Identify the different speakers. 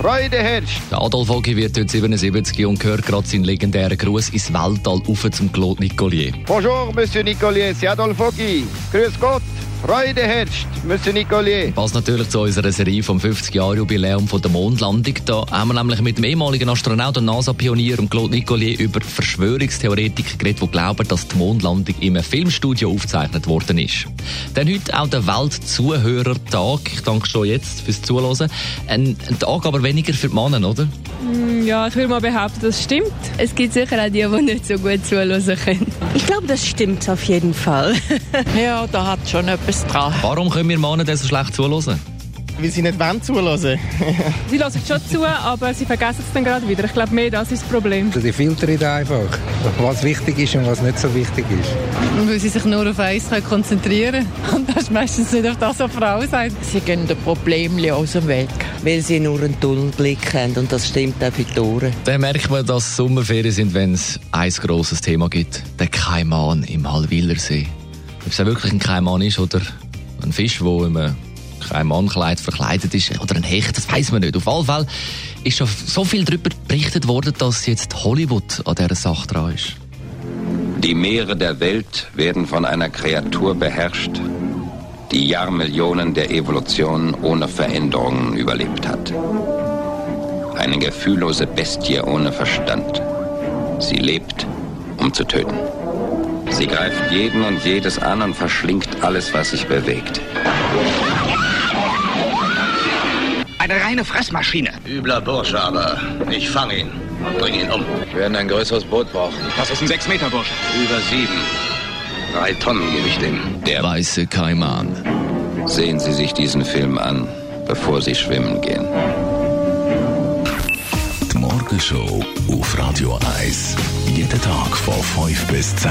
Speaker 1: Freude herrscht.
Speaker 2: Der Adolf Ogi wird heute 77 und gehört gerade seinen legendären Gruß ins Weltall auf zum Claude Nicolier.
Speaker 1: Bonjour, Monsieur Nicolier, c'est Adolphe Foggi. Grüß Gott, Freude herrscht, Monsieur Nicolier.
Speaker 2: Passt natürlich zu unserer Serie vom 50 Jahre Jubiläum von der Mondlandung. Da haben wir nämlich mit dem ehemaligen Astronaut und NASA-Pionier Claude Nicolier über Verschwörungstheoretiker geredet, die glauben, dass die Mondlandung im Filmstudio aufgezeichnet worden ist. Dann heute auch der Weltzuhörertag. Ich danke schon jetzt fürs Zuhören. Ein, ein Tag aber weniger für die Männer, oder?
Speaker 3: Ja, ich würde mal behaupten, das stimmt.
Speaker 4: Es gibt sicher auch die, die nicht so gut zuhören können.
Speaker 5: Ich glaube, das stimmt auf jeden Fall.
Speaker 6: ja, da hat schon etwas dran.
Speaker 2: Warum können wir Männer das so schlecht zuhören?
Speaker 7: Weil sie nicht wollen zuhören.
Speaker 3: sie hören schon zu, aber sie vergessen es dann gerade wieder. Ich glaube, mehr das ist das Problem.
Speaker 8: Die filtern einfach, was wichtig ist und was nicht so wichtig ist.
Speaker 9: Und weil sie sich nur auf eins konzentrieren können. Und das ist meistens nicht auf das, was Frau sagt.
Speaker 6: Sie gehen den Problemen aus dem Weg.
Speaker 10: Weil sie nur einen Tunnelblick haben und das stimmt auch für die Ohren.
Speaker 2: Dann merkt man, dass Sommerferien sind, wenn es ein grosses Thema gibt. Der Kaiman im Halwilersee. Ob es wirklich ein Kaiman ist oder ein Fisch, der im Kaimankleid verkleidet ist oder ein Hecht, das weiß man nicht. Auf jeden Fall ist schon so viel darüber berichtet worden, dass jetzt Hollywood an dieser Sache dran ist.
Speaker 11: Die Meere der Welt werden von einer Kreatur beherrscht, die Jahrmillionen der Evolution ohne Veränderungen überlebt hat. Eine gefühllose Bestie ohne Verstand. Sie lebt, um zu töten. Sie greift jeden und jedes an und verschlingt alles, was sich bewegt.
Speaker 12: Eine reine Fressmaschine.
Speaker 13: Übler Bursche, aber ich fange ihn und bringe ihn um.
Speaker 14: Wir werden ein größeres Boot brauchen.
Speaker 12: Das ist ein 6-Meter-Bursche.
Speaker 13: Über sieben. Drei Tonnen gebe ich dem.
Speaker 2: Der weiße Kaiman.
Speaker 11: Sehen Sie sich diesen Film an, bevor Sie schwimmen gehen.
Speaker 15: Die Morgenshow auf Radio 1. Jeden Tag von 5 bis 10.